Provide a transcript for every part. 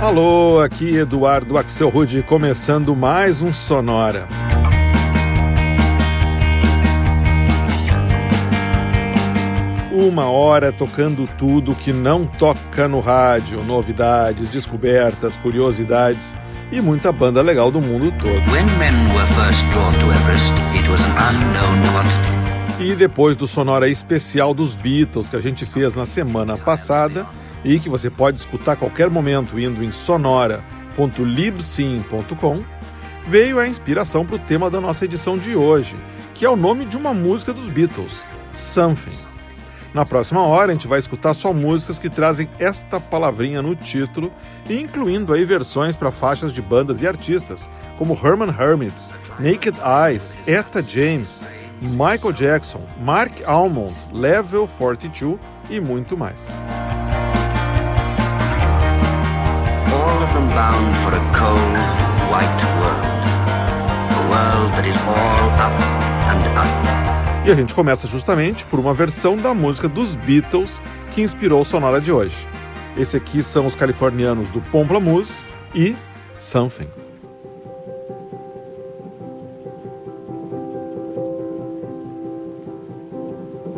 Alô, aqui Eduardo Axel Rude, começando mais um Sonora. Uma hora tocando tudo que não toca no rádio, novidades, descobertas, curiosidades e muita banda legal do mundo todo. E depois do Sonora especial dos Beatles que a gente fez na semana passada e que você pode escutar a qualquer momento indo em sonora.libsyn.com, veio a inspiração para o tema da nossa edição de hoje, que é o nome de uma música dos Beatles, Something. Na próxima hora a gente vai escutar só músicas que trazem esta palavrinha no título, incluindo aí versões para faixas de bandas e artistas, como Herman Hermits, Naked Eyes, Etta James, Michael Jackson, Mark Almond, Level 42 e muito mais. Them bound for a cold, white world. A world that is all up and up. E a gente começa justamente por uma versão da música dos Beatles que inspirou o sonora de hoje. Esse aqui são os californianos do Pomplamoose e Something.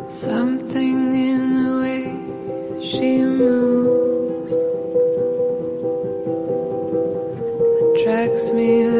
Something in the way she moves me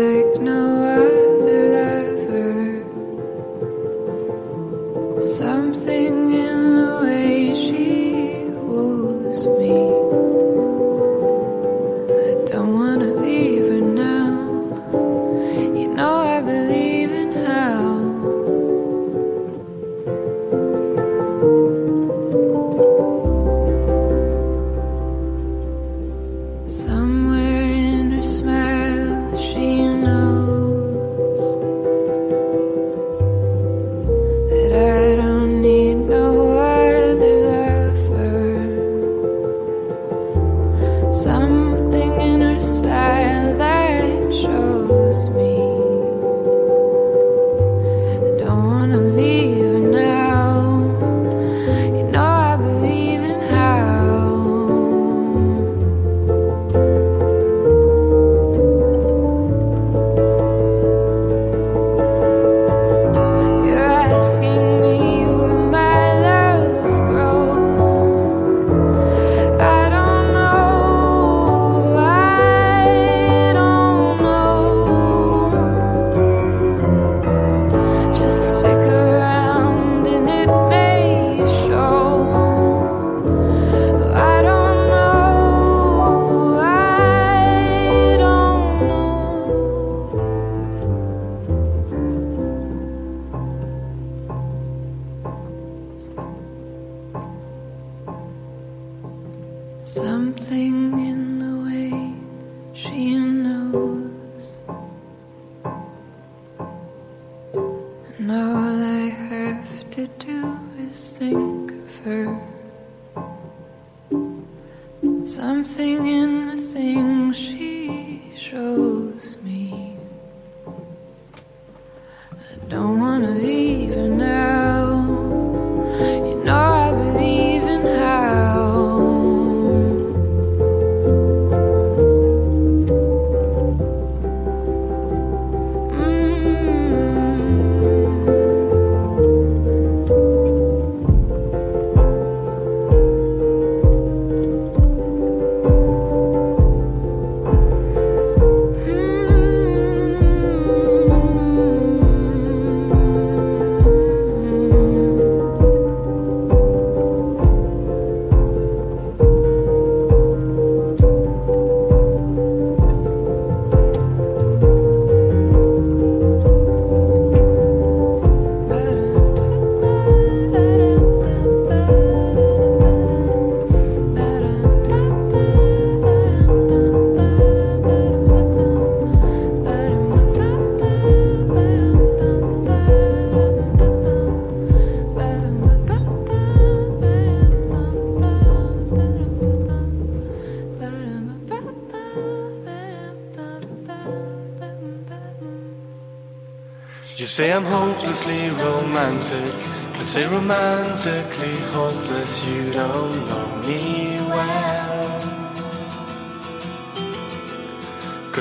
wanna be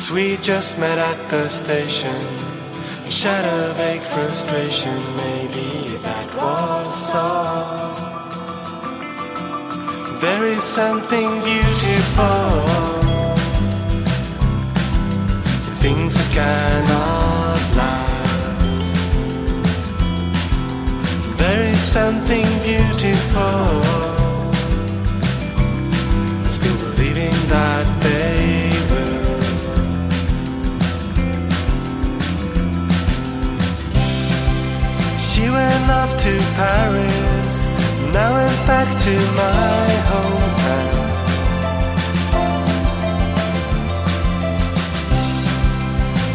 Cause we just met at the station. A vague frustration, maybe that was all. There is something beautiful in things that cannot last. There is something beautiful. Paris. Now I'm back to my hometown.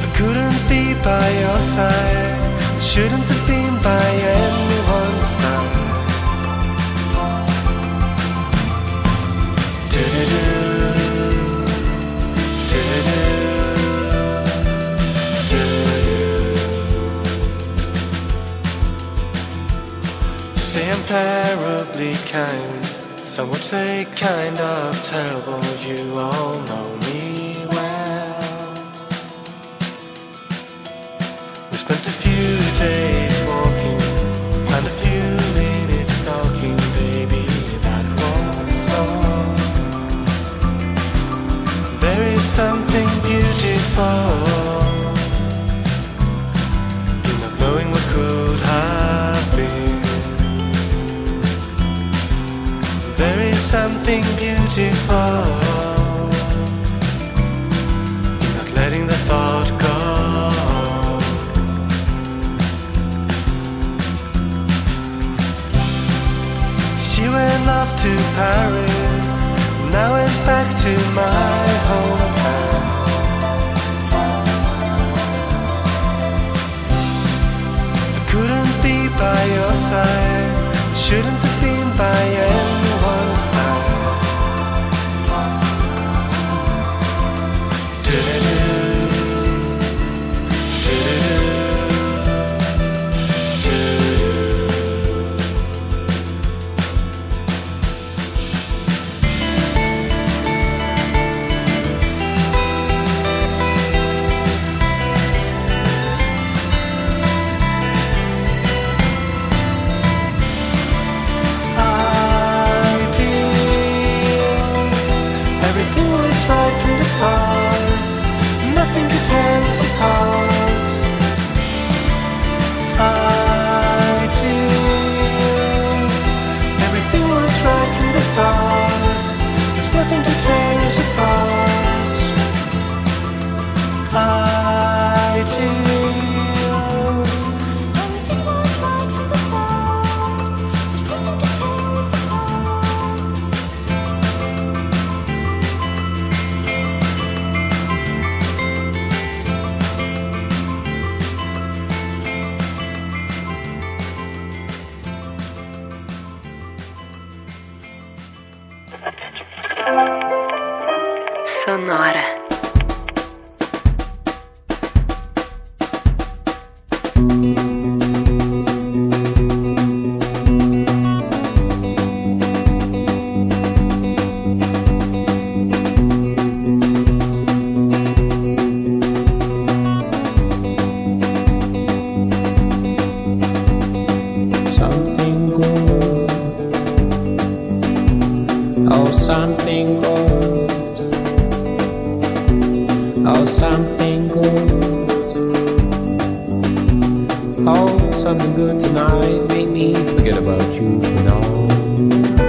I couldn't be by your side. Shouldn't have been by anyone's Terribly kind. Some would say kind of terrible. You all know me well. We spent a few days walking and a few minutes talking, baby. That was all. There is something beautiful something beautiful not letting the thought go. She went off to Paris. Now I'm back to my hometown. I couldn't be by your side. Shouldn't have been by anyone's side. Something good tonight. Make me forget about you for now.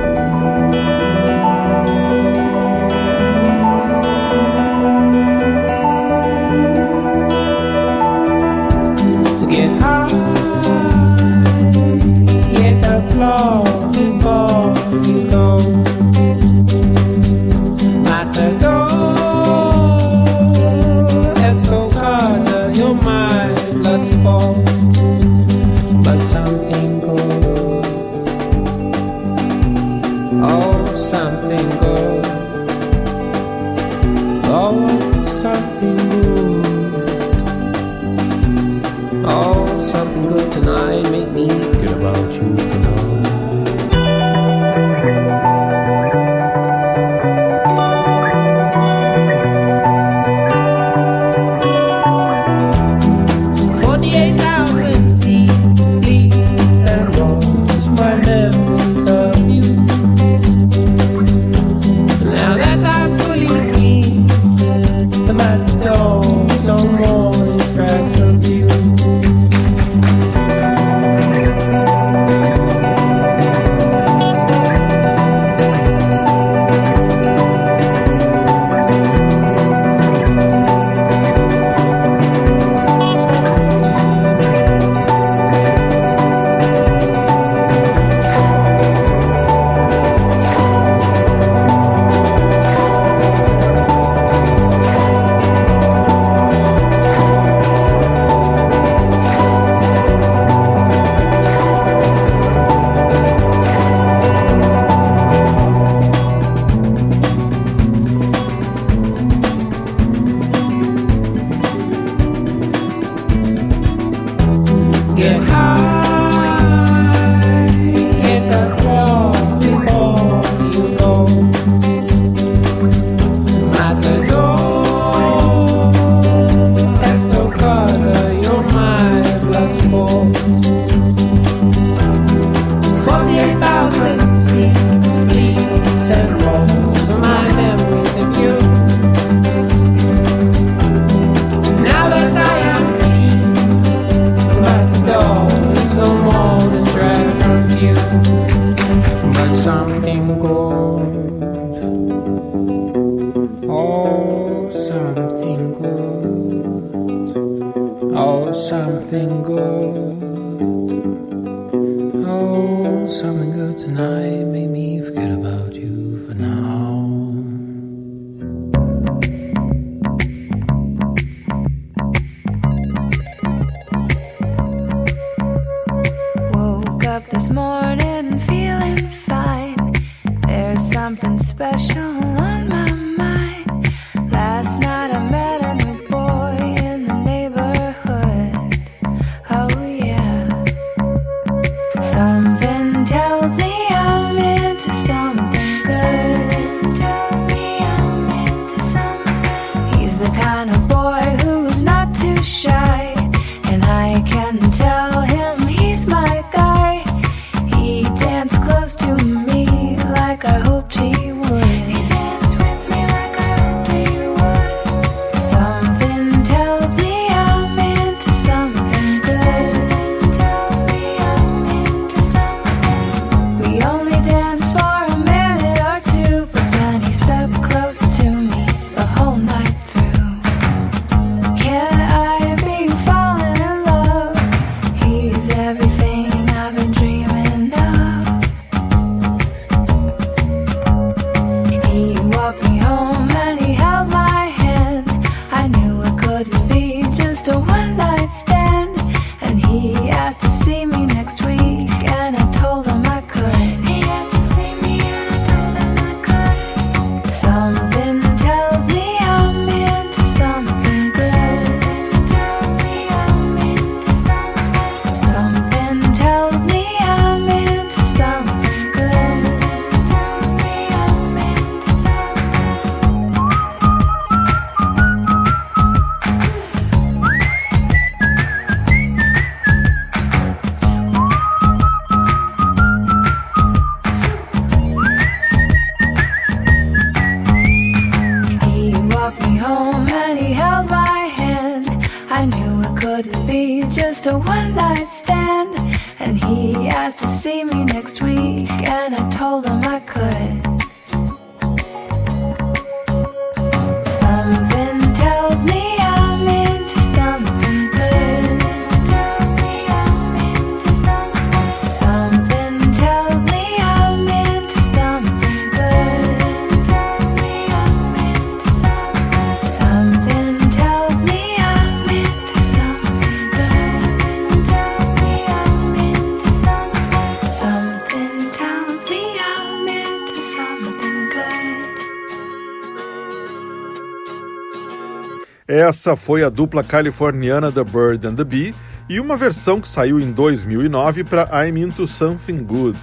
Essa foi a dupla californiana The Bird and the Bee e uma versão que saiu em 2009 para I'm Into Something Good,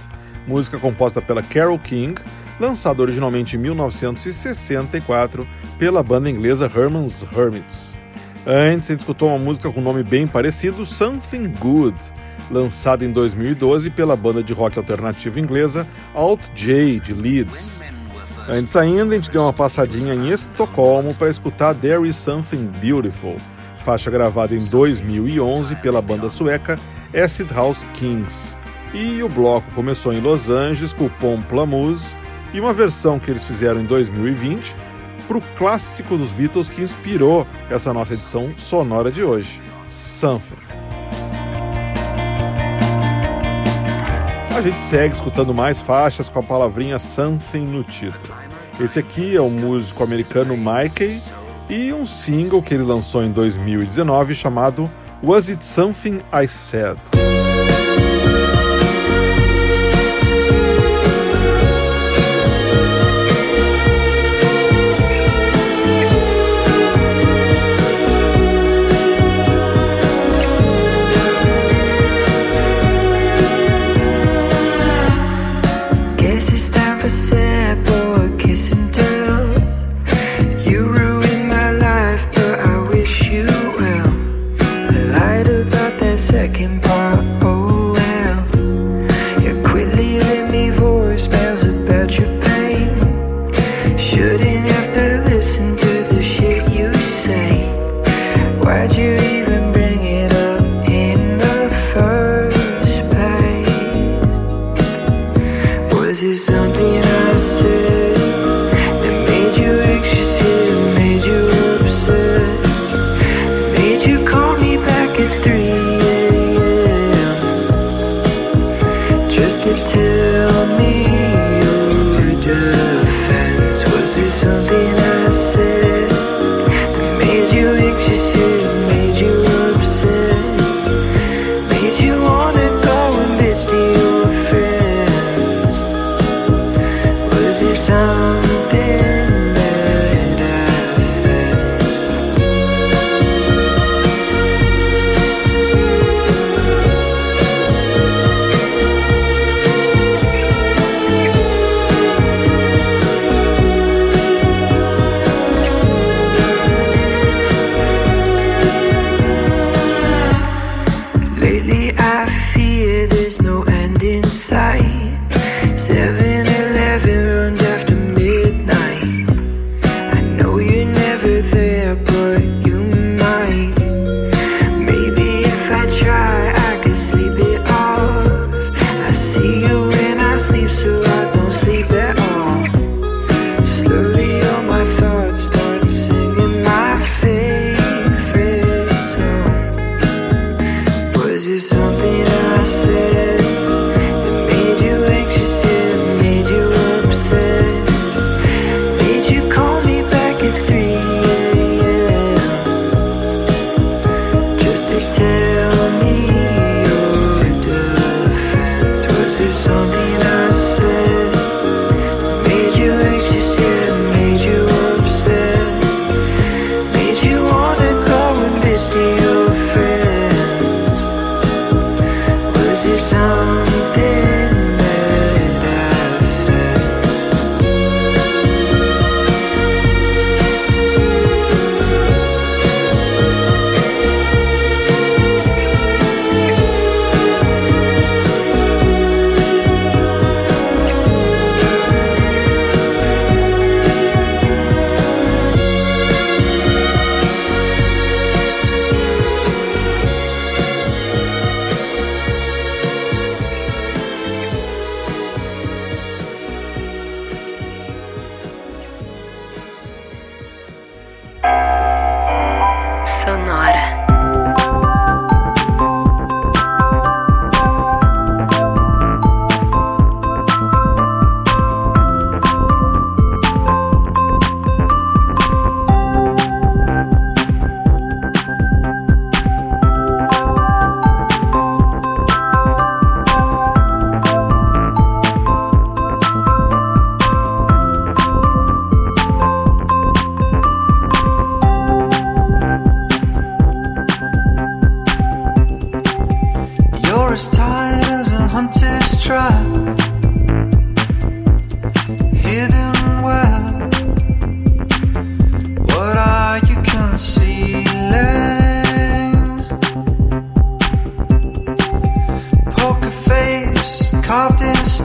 música composta pela Carole King, lançada originalmente em 1964 pela banda inglesa Herman's Hermits. Antes, ele escutou uma música com um nome bem parecido, Something Good, lançada em 2012 pela banda de rock alternativo inglesa Alt J de Leeds. Antes ainda, a gente deu uma passadinha em Estocolmo para escutar There Is Something Beautiful, faixa gravada em 2011 pela banda sueca Acid House Kings. E o bloco começou em Los Angeles com o Pom e uma versão que eles fizeram em 2020 para o clássico dos Beatles que inspirou essa nossa edição sonora de hoje, Something. A gente segue escutando mais faixas com a palavrinha Something no título. Esse aqui é o músico americano Mikey e um single que ele lançou em 2019 chamado Was It Something I Said.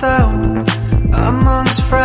down amongst friends.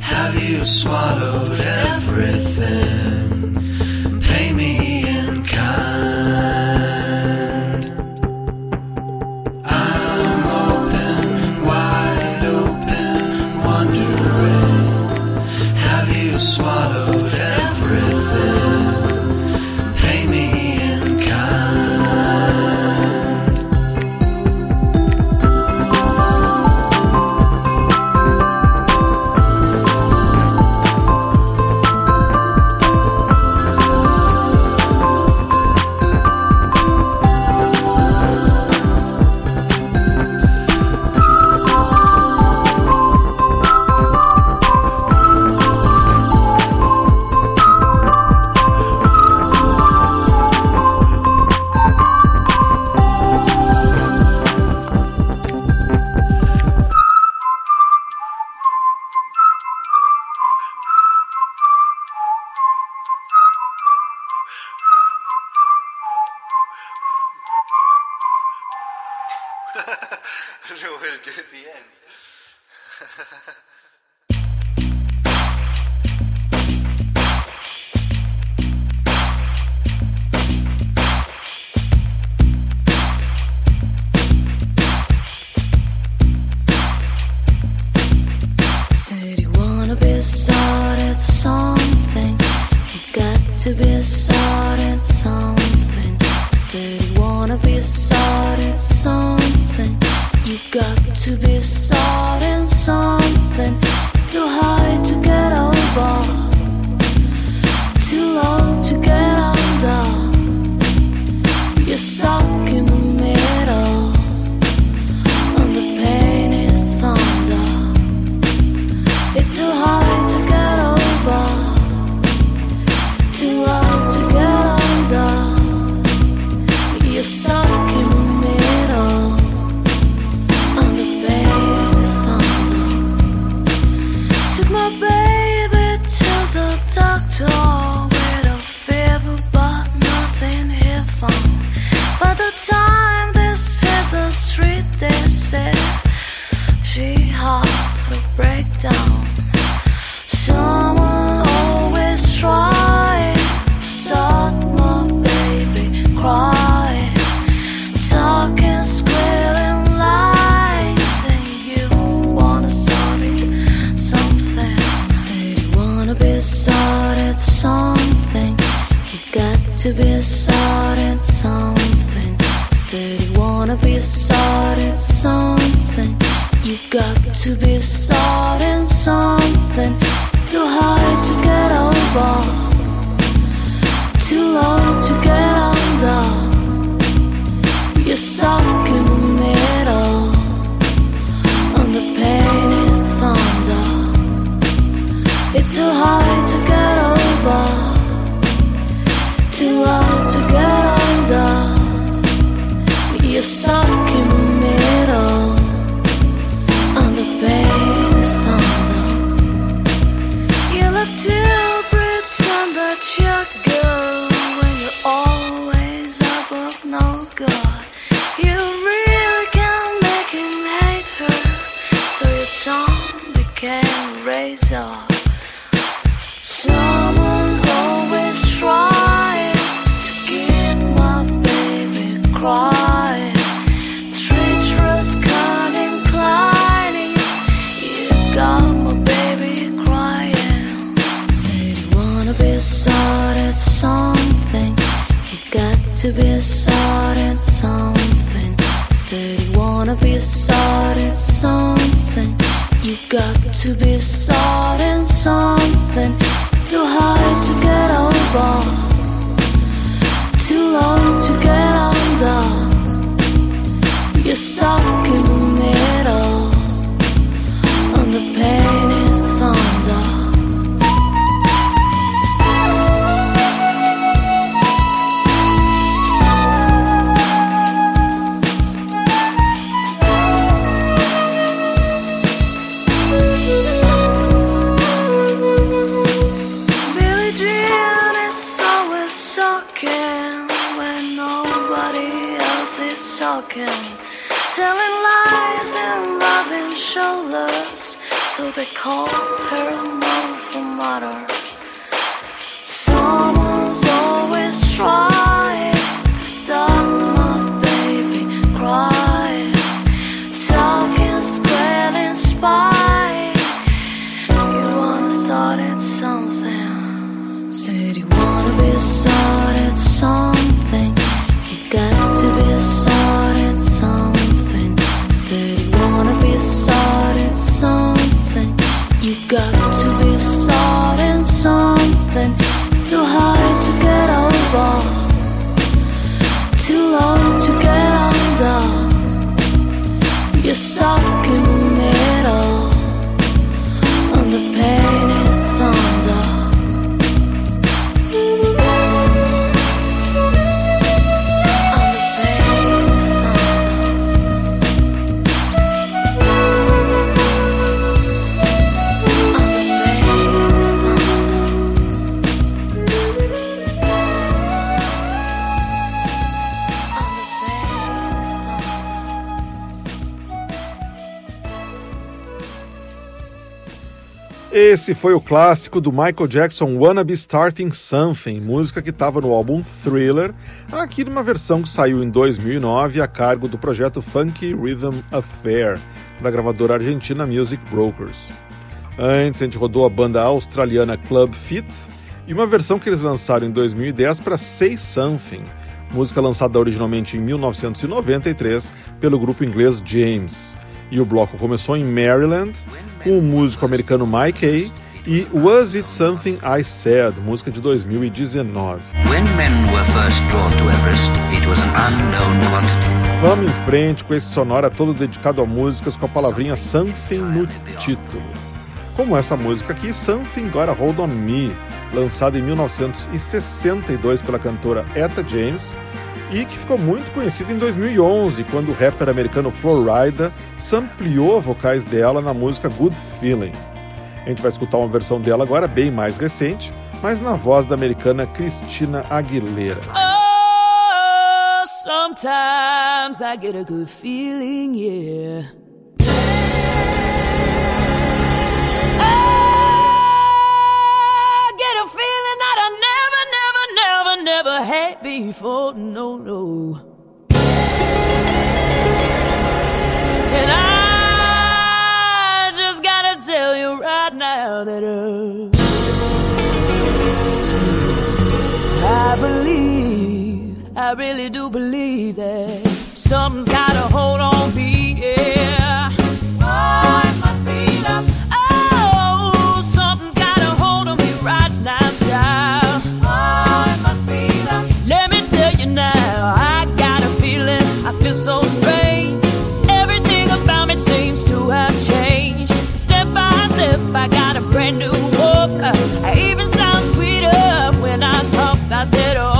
Have you swallowed everything? oh God. You really can make him hate her, so your tongue became razor. You got to be at something. Too hard to get over. Too long to get under. You're stuck in call. Someone's always trying to stop my baby crying, talking. You wanna start at something. Said you wanna be at something. You got to be something. Said you wanna be got to be at something. Too hard to get over. Too long to get under. You're stuck Esse foi o clássico do Michael Jackson Wanna Be Starting Something, música que estava no álbum Thriller, aqui numa versão que saiu em 2009 a cargo do projeto Funky Rhythm Affair, da gravadora argentina Music Brokers. Antes a gente rodou a banda australiana Club Fit e uma versão que eles lançaram em 2010 para Say Something, música lançada originalmente em 1993 pelo grupo inglês James. E o bloco começou em Maryland com o músico americano Mike A e Was It Something I Said, música de 2019. When men were first drawn to Everest, it was an unknown quantity. Vamos em frente com esse sonora todo dedicado a músicas com a palavrinha something no título. Como essa música aqui, Something Got a Hold on Me, lançada em 1962 pela cantora Etta James e que ficou muito conhecida em 2011, quando o rapper americano Florida sampleou vocais dela na música Good Feeling. A gente vai escutar uma versão dela agora bem mais recente, mas na voz da americana Christina Aguilera. Oh, sometimes I get a good feeling, yeah. Never, had before. No, no. And I just gotta tell you right now that uh, I believe, I really do believe that something's gotta hold on I even sound sweeter when I talk. I said, oh,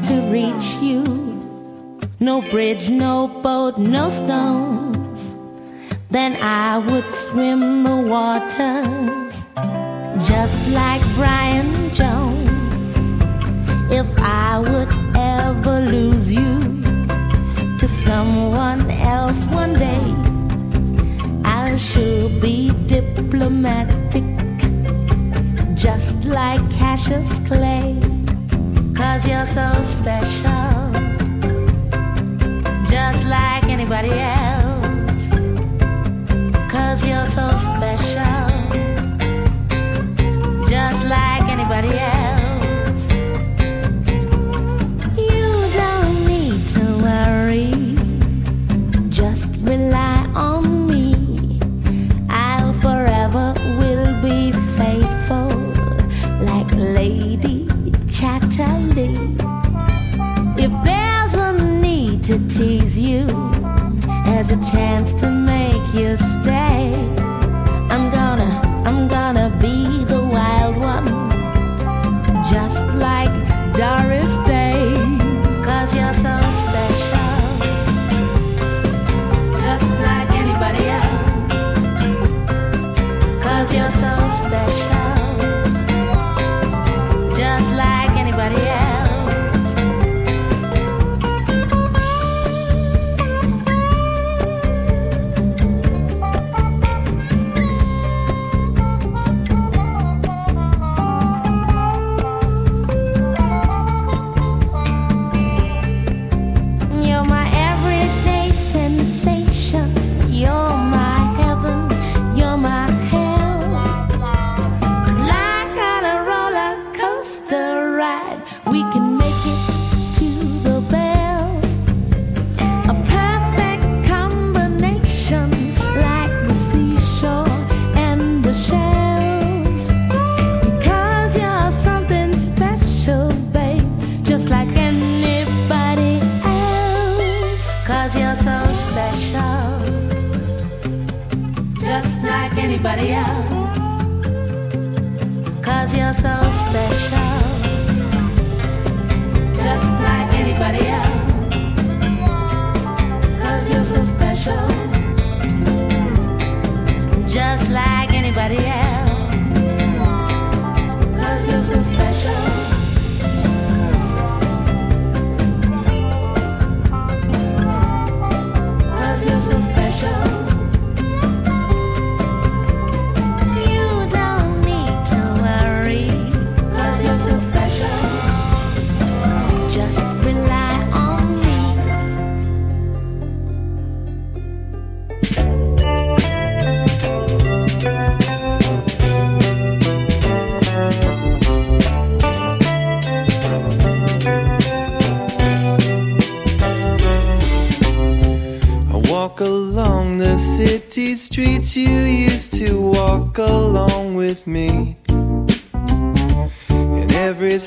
to reach you. No bridge, no boat, no stones. Then I would swim the waters just like Brian Jones. If I would ever lose you to someone else one day, I should be diplomatic just like Cassius Clay. Cause you're so special. Just like anybody else. Cause you're so special. Just like anybody else.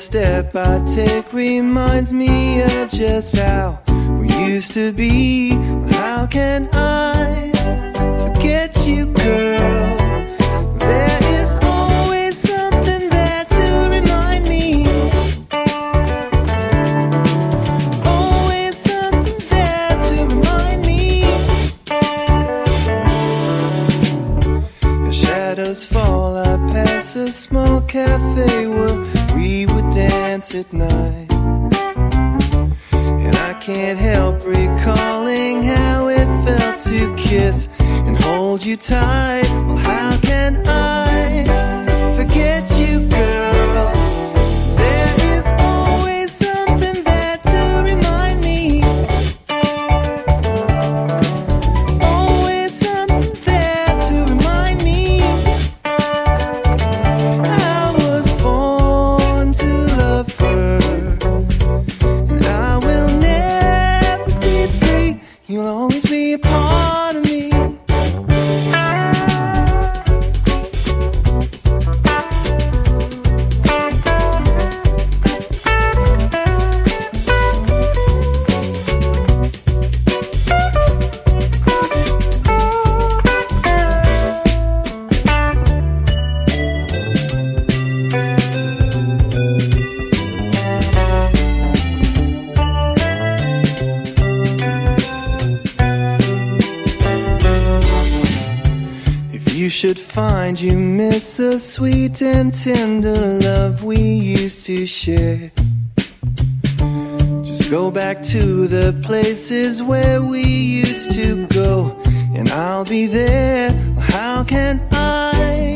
Step I take reminds me of just how we used to be. How can I forget you, girl? Find you miss the sweet and tender love we used to share, just go back to the places where we used to go, and I'll be there. How can I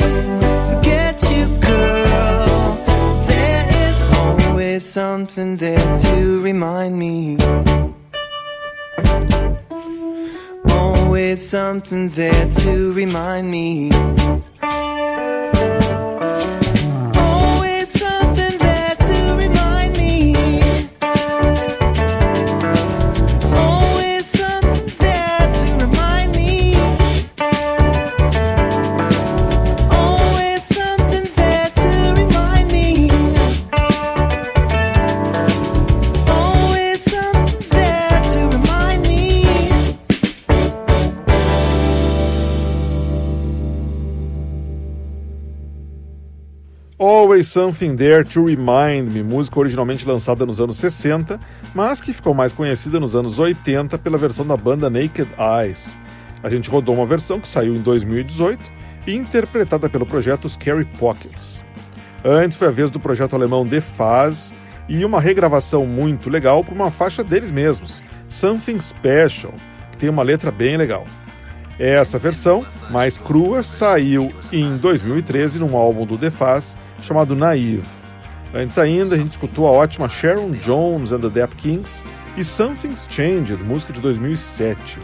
forget you, girl? There is always something there to remind me. Always something there to remind me. Something There to Remind Me, música originalmente lançada nos anos 60, mas que ficou mais conhecida nos anos 80 pela versão da banda Naked Eyes. A gente rodou uma versão que saiu em 2018 e interpretada pelo projeto Scary Pockets. Antes foi a vez do projeto alemão The Faz e uma regravação muito legal para uma faixa deles mesmos, Something Special, que tem uma letra bem legal. Essa versão, mais crua, saiu em 2013 num álbum do The Faz chamado Naive. Antes ainda, a gente escutou a ótima Sharon Jones and the Dap Kings e Something's Changed, música de 2007.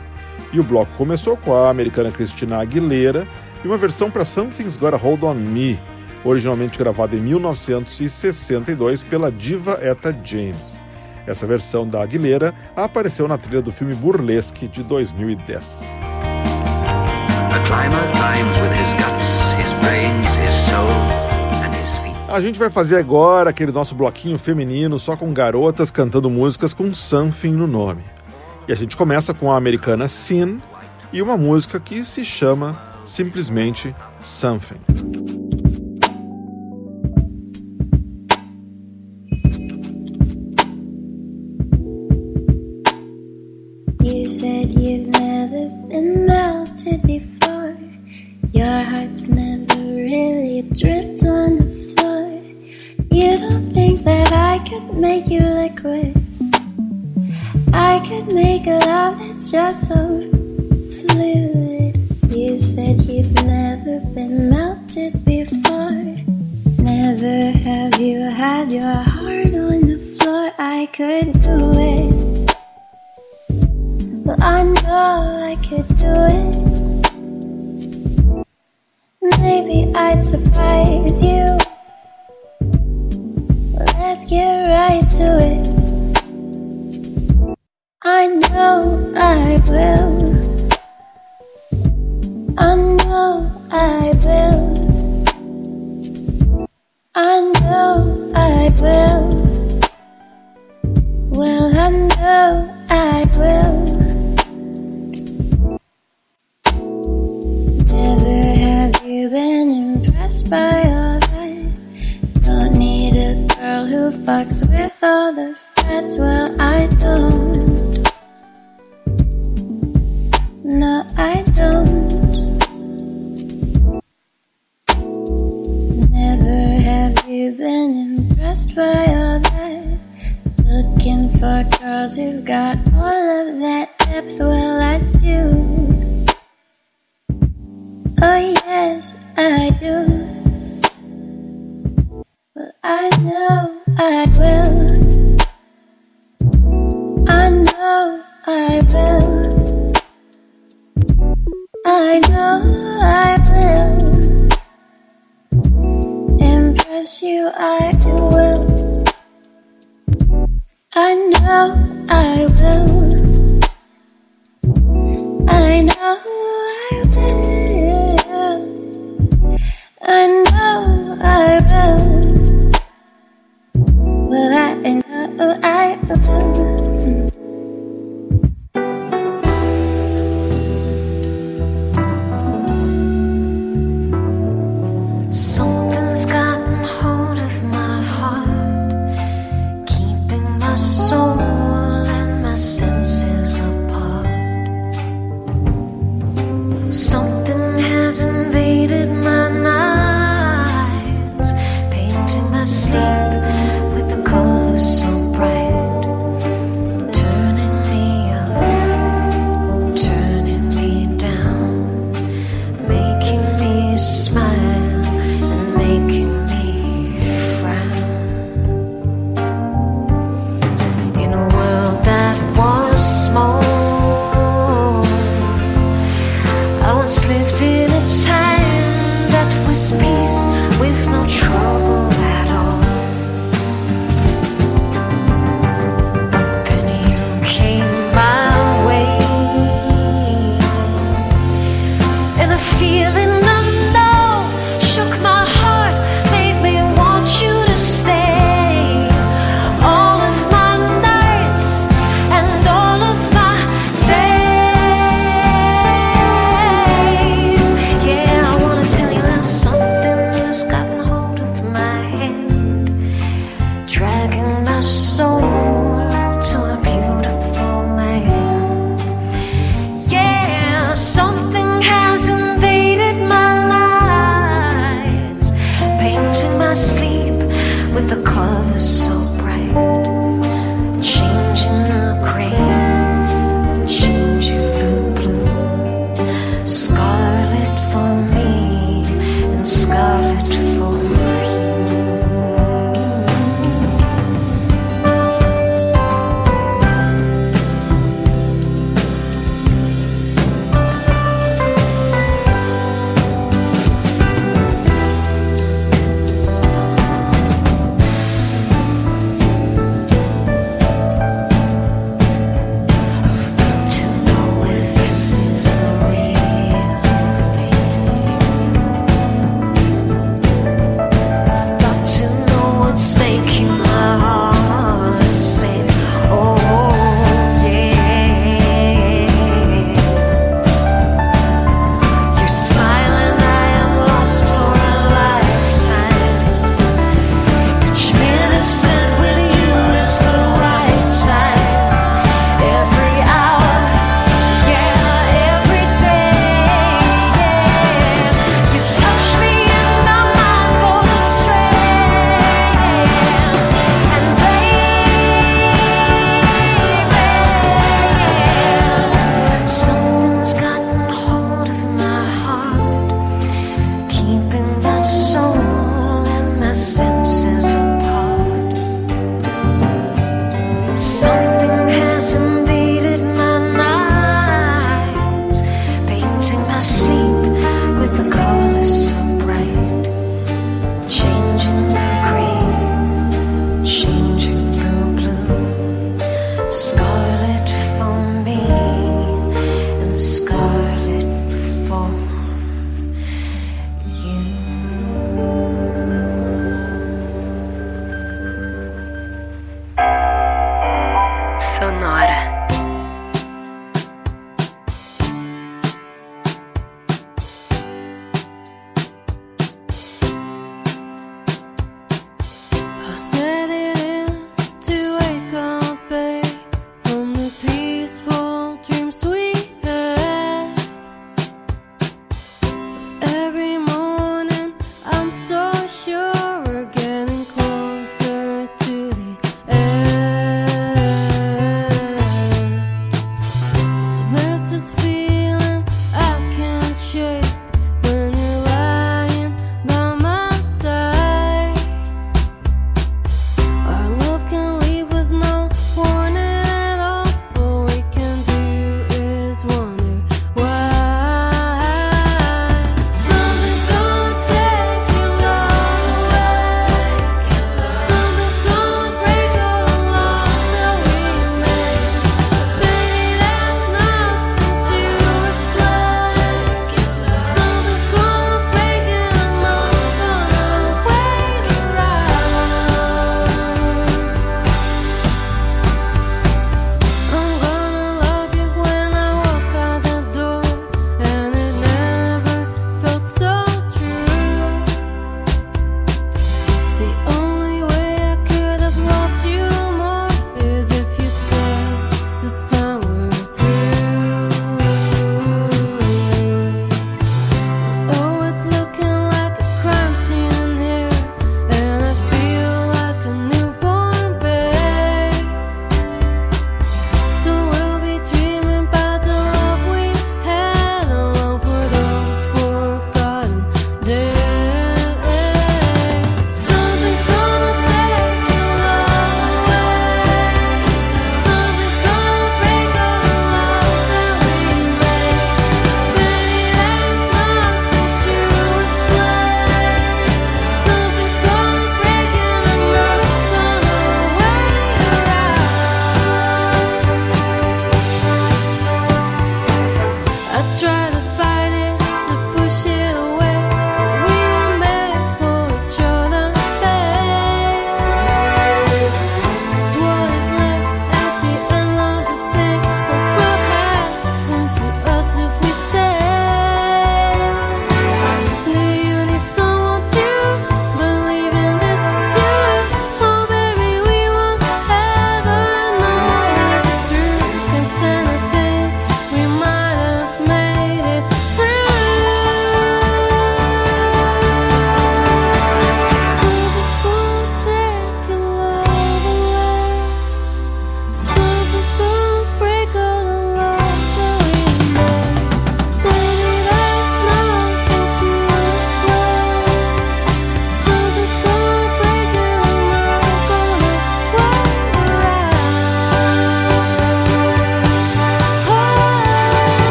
E o bloco começou com a americana Christina Aguilera e uma versão para Something's Gotta Hold On Me, originalmente gravada em 1962 pela diva Etta James. Essa versão da Aguilera apareceu na trilha do filme Burlesque de 2010. A climber climbs with his guts, his brains, his soul, and his feet. A gente vai fazer agora aquele nosso bloquinho feminino só com garotas cantando músicas com something no nome. E a gente começa com a americana Sin e uma música que se chama simplesmente Something. You said you've never been melted before. Your heart's never really dripped on the floor. You don't think that I could make you liquid. I could make a love that's just so fluid. You said you've never been melted before. Never have you had your heart on the floor. I could do it. Well, I know I could do it. Maybe I'd surprise you. Let's get right to it. I know I will. I know I will. I know I will. Fucks with all the frets. Well, I don't. No, I don't. Never have you been impressed by all that? Looking for girls who've got all of that depth. Well, I do. Oh, yes, I do. Well, I know I will. I know I will. I know I will. Impress you, I will. I know I will. I know I will. I know I know I will.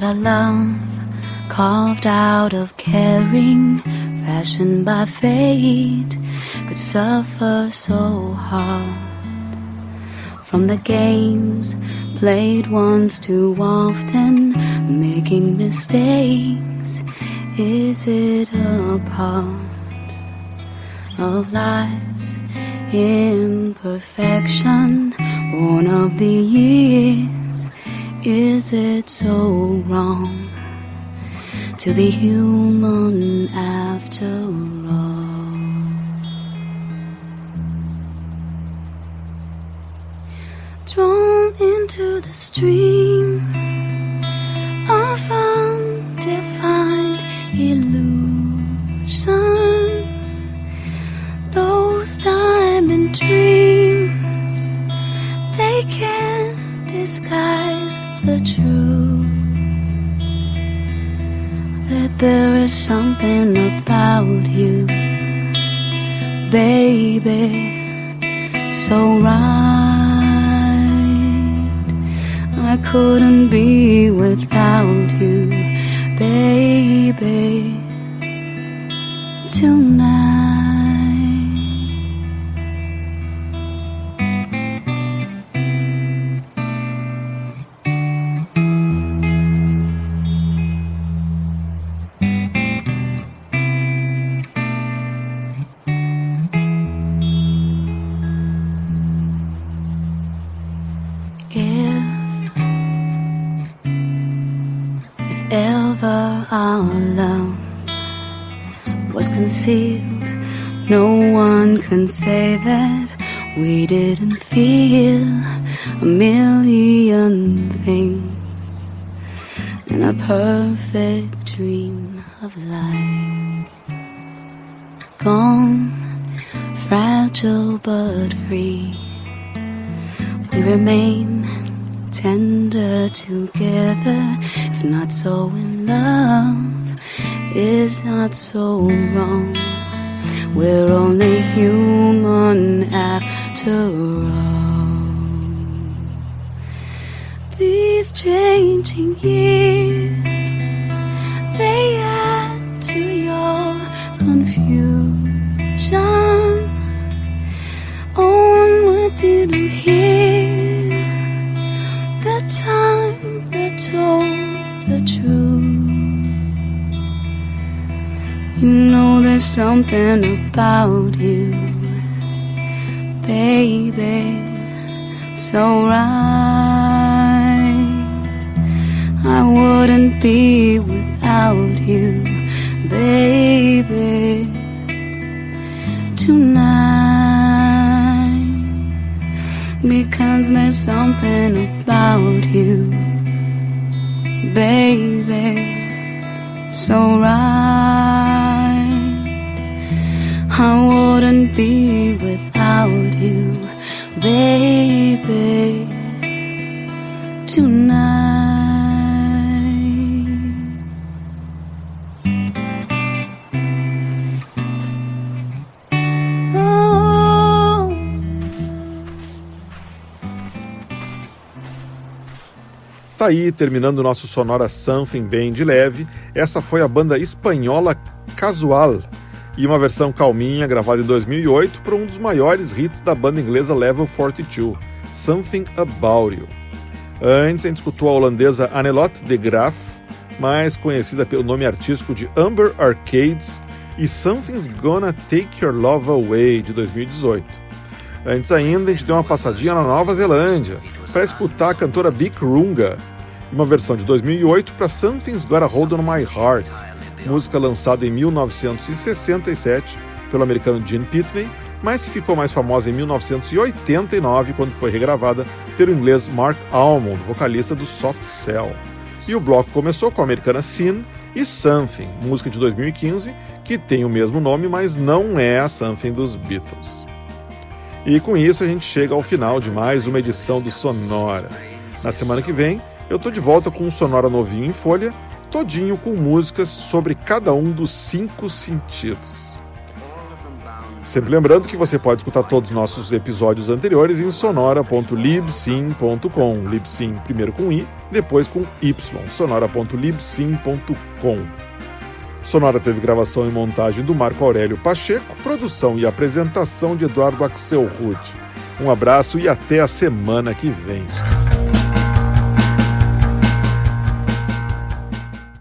That a love carved out of caring, fashioned by fate, could suffer so hard from the games played once too often, making mistakes. Is it a part of life's imperfection, born of the years? Is it so wrong to be human after all? Drawn into the stream of undefined illusion, those diamond dreams they can't disguise the truth that there is something about you, baby, so right. I couldn't be without you, baby, tonight. Concealed, no one can say that we didn't feel a million things in a perfect dream of life. Gone, fragile but free we remain tender together, if not so in love, is not so wrong. We're only human after all. These changing years, they add to your confusion. Oh, what did we hear? The time that told You know there's something about you, baby, so right. I wouldn't be without you, baby, tonight. Because there's something about you, baby, so right. I wouldn't be without you, baby, tonight. Oh. Tá aí, terminando o nosso Sonora Something bem de leve. Essa foi a banda espanhola Casual e uma versão calminha gravada em 2008 para um dos maiores hits da banda inglesa Level 42, Something About You. Antes, a gente escutou a holandesa Anelotte de Graaf, mais conhecida pelo nome artístico de Amber Arcades, e Something's Gonna Take Your Love Away, de 2018. Antes ainda, a gente deu uma passadinha na Nova Zelândia para escutar a cantora Bic Runga, uma versão de 2008 para Something's Gotta Hold On My Heart, música lançada em 1967 pelo americano Gene Pitney, mas que ficou mais famosa em 1989 quando foi regravada pelo inglês Mark Almond, vocalista do Soft Cell. E o bloco começou com a americana Sin e Something, música de 2015, que tem o mesmo nome, mas não é a Something dos Beatles. E com isso a gente chega ao final de mais uma edição do Sonora. Na semana que vem, eu tô de volta com um Sonora novinho em folha, todinho com músicas sobre cada um dos cinco sentidos. Sempre lembrando que você pode escutar todos os nossos episódios anteriores em sonora.libsim.com. Libsim primeiro com i, depois com y. sonora.libsim.com. Sonora teve gravação e montagem do Marco Aurélio Pacheco, produção e apresentação de Eduardo Axel Ruth. Um abraço e até a semana que vem.